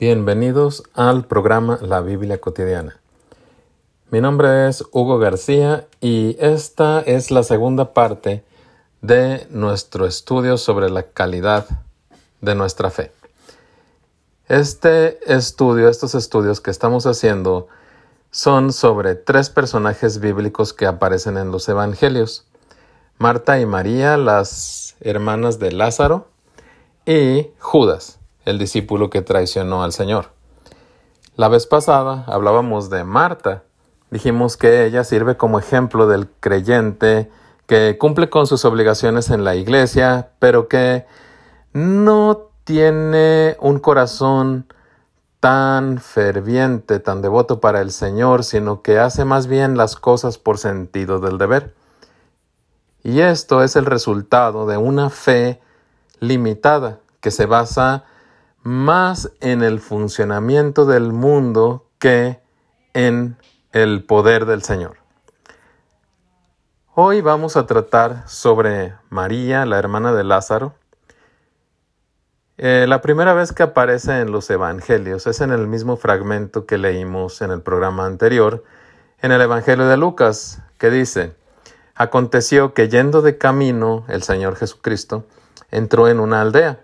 Bienvenidos al programa La Biblia Cotidiana. Mi nombre es Hugo García y esta es la segunda parte de nuestro estudio sobre la calidad de nuestra fe. Este estudio, estos estudios que estamos haciendo son sobre tres personajes bíblicos que aparecen en los Evangelios. Marta y María, las hermanas de Lázaro, y Judas el discípulo que traicionó al Señor. La vez pasada hablábamos de Marta. Dijimos que ella sirve como ejemplo del creyente que cumple con sus obligaciones en la iglesia, pero que no tiene un corazón tan ferviente, tan devoto para el Señor, sino que hace más bien las cosas por sentido del deber. Y esto es el resultado de una fe limitada que se basa más en el funcionamiento del mundo que en el poder del Señor. Hoy vamos a tratar sobre María, la hermana de Lázaro. Eh, la primera vez que aparece en los Evangelios es en el mismo fragmento que leímos en el programa anterior, en el Evangelio de Lucas, que dice, Aconteció que yendo de camino el Señor Jesucristo entró en una aldea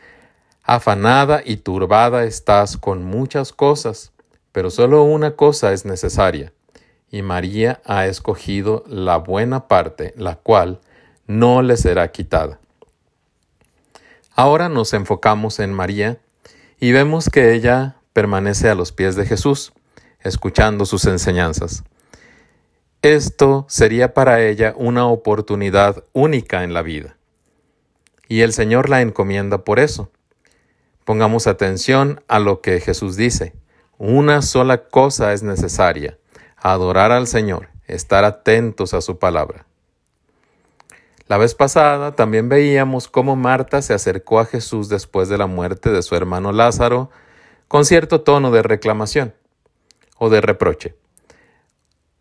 Afanada y turbada estás con muchas cosas, pero solo una cosa es necesaria, y María ha escogido la buena parte, la cual no le será quitada. Ahora nos enfocamos en María y vemos que ella permanece a los pies de Jesús, escuchando sus enseñanzas. Esto sería para ella una oportunidad única en la vida. Y el Señor la encomienda por eso Pongamos atención a lo que Jesús dice. Una sola cosa es necesaria, adorar al Señor, estar atentos a su palabra. La vez pasada también veíamos cómo Marta se acercó a Jesús después de la muerte de su hermano Lázaro con cierto tono de reclamación o de reproche.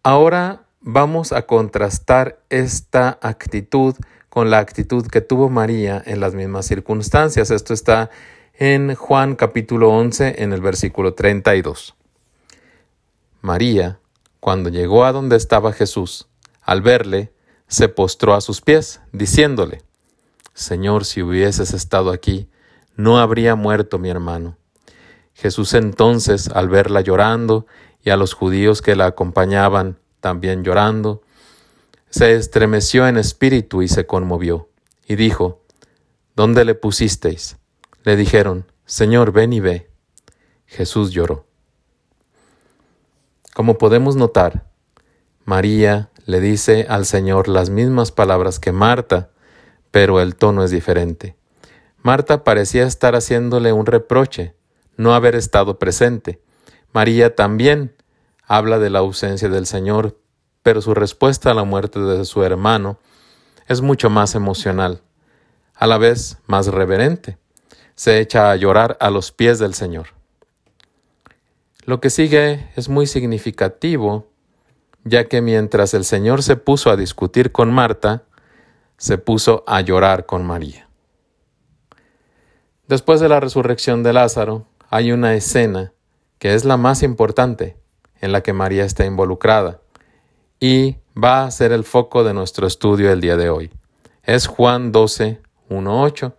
Ahora vamos a contrastar esta actitud con la actitud que tuvo María en las mismas circunstancias. Esto está en Juan capítulo 11 en el versículo 32. María, cuando llegó a donde estaba Jesús, al verle, se postró a sus pies, diciéndole, Señor, si hubieses estado aquí, no habría muerto mi hermano. Jesús entonces, al verla llorando, y a los judíos que la acompañaban también llorando, se estremeció en espíritu y se conmovió, y dijo, ¿Dónde le pusisteis? Le dijeron, Señor, ven y ve. Jesús lloró. Como podemos notar, María le dice al Señor las mismas palabras que Marta, pero el tono es diferente. Marta parecía estar haciéndole un reproche, no haber estado presente. María también habla de la ausencia del Señor, pero su respuesta a la muerte de su hermano es mucho más emocional, a la vez más reverente se echa a llorar a los pies del Señor. Lo que sigue es muy significativo, ya que mientras el Señor se puso a discutir con Marta, se puso a llorar con María. Después de la resurrección de Lázaro, hay una escena que es la más importante en la que María está involucrada y va a ser el foco de nuestro estudio el día de hoy. Es Juan 12, 1, 8.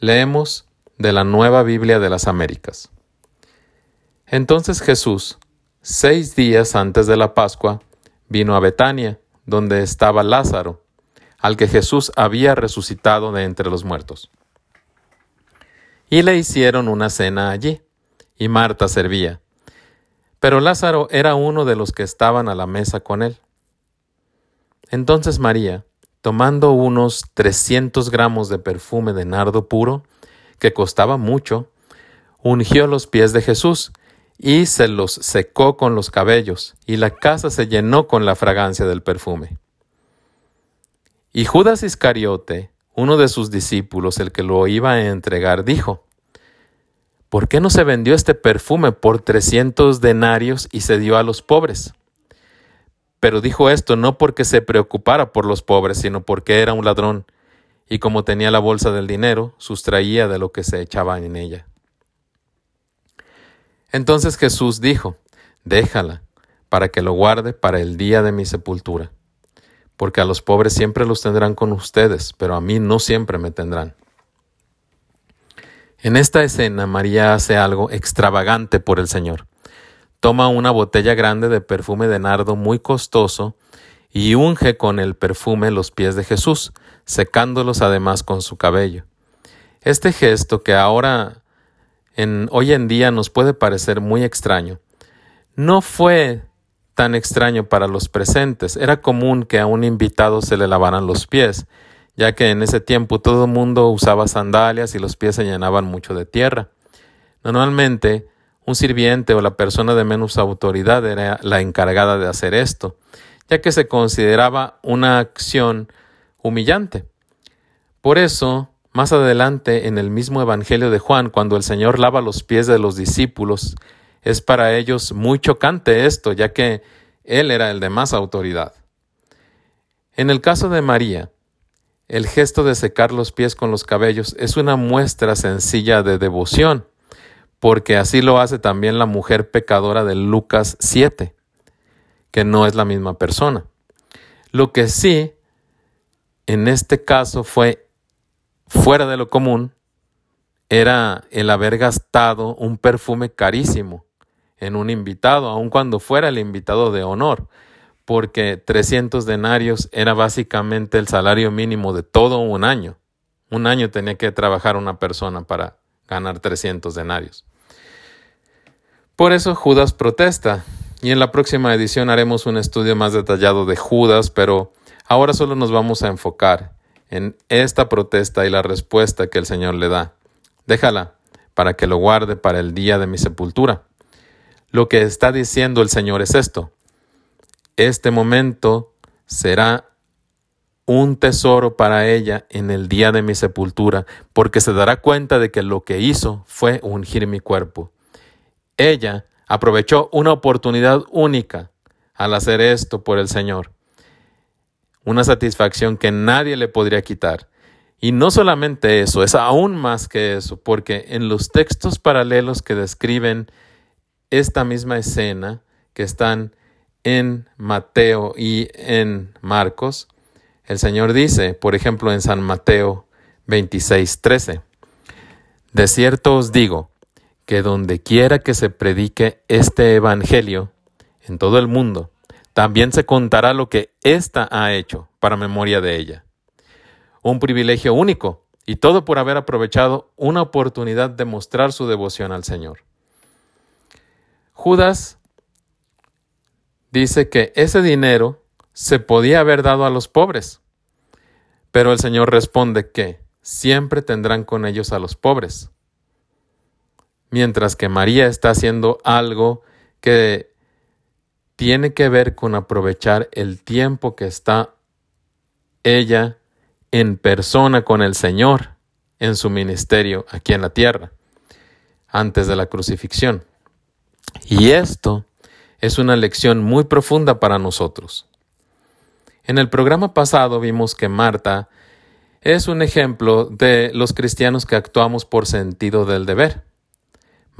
Leemos de la Nueva Biblia de las Américas. Entonces Jesús, seis días antes de la Pascua, vino a Betania, donde estaba Lázaro, al que Jesús había resucitado de entre los muertos. Y le hicieron una cena allí, y Marta servía. Pero Lázaro era uno de los que estaban a la mesa con él. Entonces María, tomando unos trescientos gramos de perfume de nardo puro, que costaba mucho, ungió los pies de Jesús y se los secó con los cabellos, y la casa se llenó con la fragancia del perfume. Y Judas Iscariote, uno de sus discípulos, el que lo iba a entregar, dijo, ¿Por qué no se vendió este perfume por trescientos denarios y se dio a los pobres? Pero dijo esto no porque se preocupara por los pobres, sino porque era un ladrón, y como tenía la bolsa del dinero, sustraía de lo que se echaba en ella. Entonces Jesús dijo, déjala, para que lo guarde para el día de mi sepultura, porque a los pobres siempre los tendrán con ustedes, pero a mí no siempre me tendrán. En esta escena María hace algo extravagante por el Señor. Toma una botella grande de perfume de nardo muy costoso y unge con el perfume los pies de Jesús, secándolos además con su cabello. Este gesto que ahora hoy en día nos puede parecer muy extraño, no fue tan extraño para los presentes. Era común que a un invitado se le lavaran los pies, ya que en ese tiempo todo el mundo usaba sandalias y los pies se llenaban mucho de tierra. Normalmente, un sirviente o la persona de menos autoridad era la encargada de hacer esto, ya que se consideraba una acción humillante. Por eso, más adelante en el mismo Evangelio de Juan, cuando el Señor lava los pies de los discípulos, es para ellos muy chocante esto, ya que Él era el de más autoridad. En el caso de María, el gesto de secar los pies con los cabellos es una muestra sencilla de devoción, porque así lo hace también la mujer pecadora de Lucas 7, que no es la misma persona. Lo que sí, en este caso fue fuera de lo común, era el haber gastado un perfume carísimo en un invitado, aun cuando fuera el invitado de honor, porque 300 denarios era básicamente el salario mínimo de todo un año. Un año tenía que trabajar una persona para ganar 300 denarios. Por eso Judas protesta, y en la próxima edición haremos un estudio más detallado de Judas, pero ahora solo nos vamos a enfocar en esta protesta y la respuesta que el Señor le da. Déjala para que lo guarde para el día de mi sepultura. Lo que está diciendo el Señor es esto. Este momento será un tesoro para ella en el día de mi sepultura, porque se dará cuenta de que lo que hizo fue ungir mi cuerpo. Ella aprovechó una oportunidad única al hacer esto por el Señor, una satisfacción que nadie le podría quitar. Y no solamente eso, es aún más que eso, porque en los textos paralelos que describen esta misma escena, que están en Mateo y en Marcos, el Señor dice, por ejemplo, en San Mateo 26, 13, De cierto os digo, que donde quiera que se predique este Evangelio, en todo el mundo, también se contará lo que ésta ha hecho para memoria de ella. Un privilegio único, y todo por haber aprovechado una oportunidad de mostrar su devoción al Señor. Judas dice que ese dinero se podía haber dado a los pobres. Pero el Señor responde que siempre tendrán con ellos a los pobres. Mientras que María está haciendo algo que tiene que ver con aprovechar el tiempo que está ella en persona con el Señor en su ministerio aquí en la tierra, antes de la crucifixión. Y esto es una lección muy profunda para nosotros. En el programa pasado vimos que Marta es un ejemplo de los cristianos que actuamos por sentido del deber.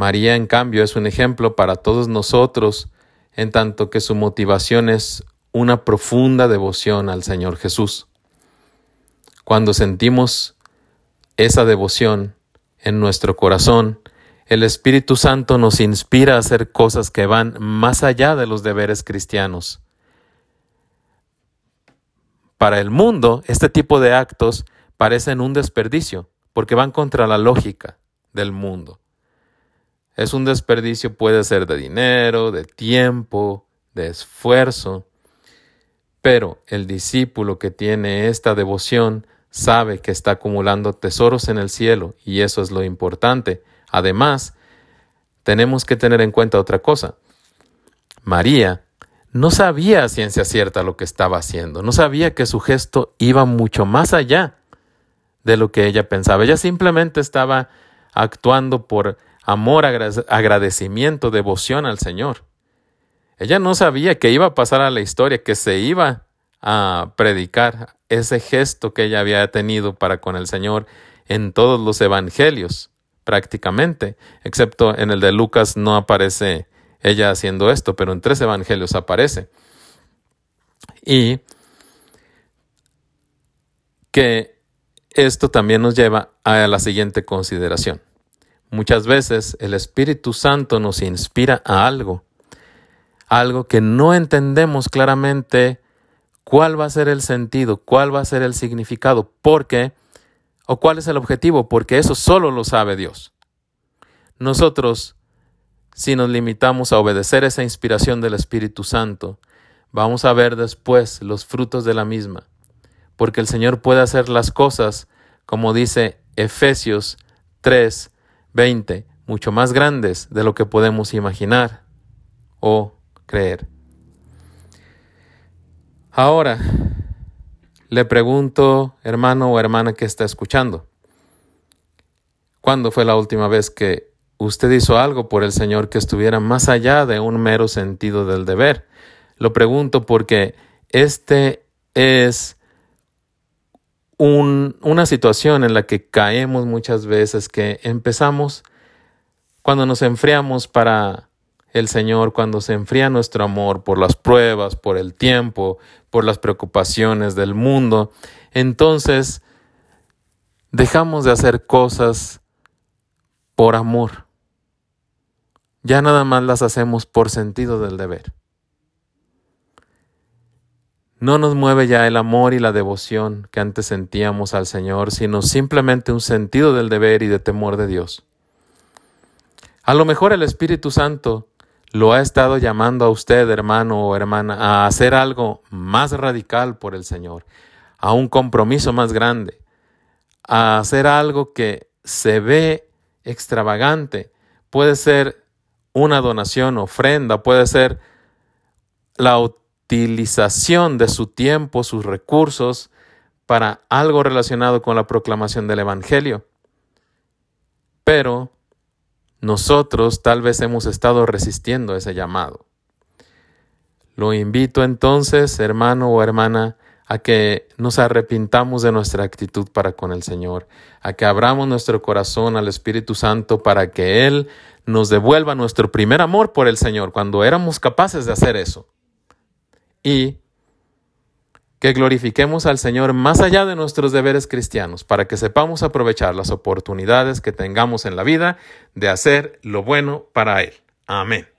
María, en cambio, es un ejemplo para todos nosotros, en tanto que su motivación es una profunda devoción al Señor Jesús. Cuando sentimos esa devoción en nuestro corazón, el Espíritu Santo nos inspira a hacer cosas que van más allá de los deberes cristianos. Para el mundo, este tipo de actos parecen un desperdicio, porque van contra la lógica del mundo. Es un desperdicio, puede ser de dinero, de tiempo, de esfuerzo, pero el discípulo que tiene esta devoción sabe que está acumulando tesoros en el cielo y eso es lo importante, Además, tenemos que tener en cuenta otra cosa. María no sabía a ciencia cierta lo que estaba haciendo, no sabía que su gesto iba mucho más allá de lo que ella pensaba. Ella simplemente estaba actuando por amor, agradecimiento, devoción al Señor. Ella no sabía que iba a pasar a la historia, que se iba a predicar ese gesto que ella había tenido para con el Señor en todos los evangelios, prácticamente, excepto en el de Lucas no aparece ella haciendo esto, pero en tres evangelios aparece. Y que esto también nos lleva a la siguiente consideración. Muchas veces el Espíritu Santo nos inspira a algo, algo que no entendemos claramente cuál va a ser el sentido, cuál va a ser el significado, porque o cuál es el objetivo, porque eso solo lo sabe Dios. Nosotros si nos limitamos a obedecer esa inspiración del Espíritu Santo, vamos a ver después los frutos de la misma, porque el Señor puede hacer las cosas, como dice Efesios 3, 20, mucho más grandes de lo que podemos imaginar o creer. Ahora, le pregunto, hermano o hermana que está escuchando, ¿cuándo fue la última vez que usted hizo algo por el Señor que estuviera más allá de un mero sentido del deber. Lo pregunto porque este es una situación en la que caemos muchas veces, que empezamos cuando nos enfriamos para el Señor, cuando se enfría nuestro amor por las pruebas, por el tiempo, por las preocupaciones del mundo, entonces dejamos de hacer cosas por amor ya nada más las hacemos por sentido del deber. No nos mueve ya el amor y la devoción que antes sentíamos al Señor, sino simplemente un sentido del deber y de temor de Dios. A lo mejor el Espíritu Santo lo ha estado llamando a usted, hermano o hermana, a hacer algo más radical por el Señor, a un compromiso más grande, a hacer algo que se ve extravagante. Puede ser una donación, ofrenda, puede ser la utilización de su tiempo, sus recursos para algo relacionado con la proclamación del Evangelio. Pero nosotros tal vez hemos estado resistiendo ese llamado. Lo invito entonces, hermano o hermana, a que nos arrepintamos de nuestra actitud para con el Señor, a que abramos nuestro corazón al Espíritu Santo para que Él nos devuelva nuestro primer amor por el Señor cuando éramos capaces de hacer eso. Y que glorifiquemos al Señor más allá de nuestros deberes cristianos, para que sepamos aprovechar las oportunidades que tengamos en la vida de hacer lo bueno para Él. Amén.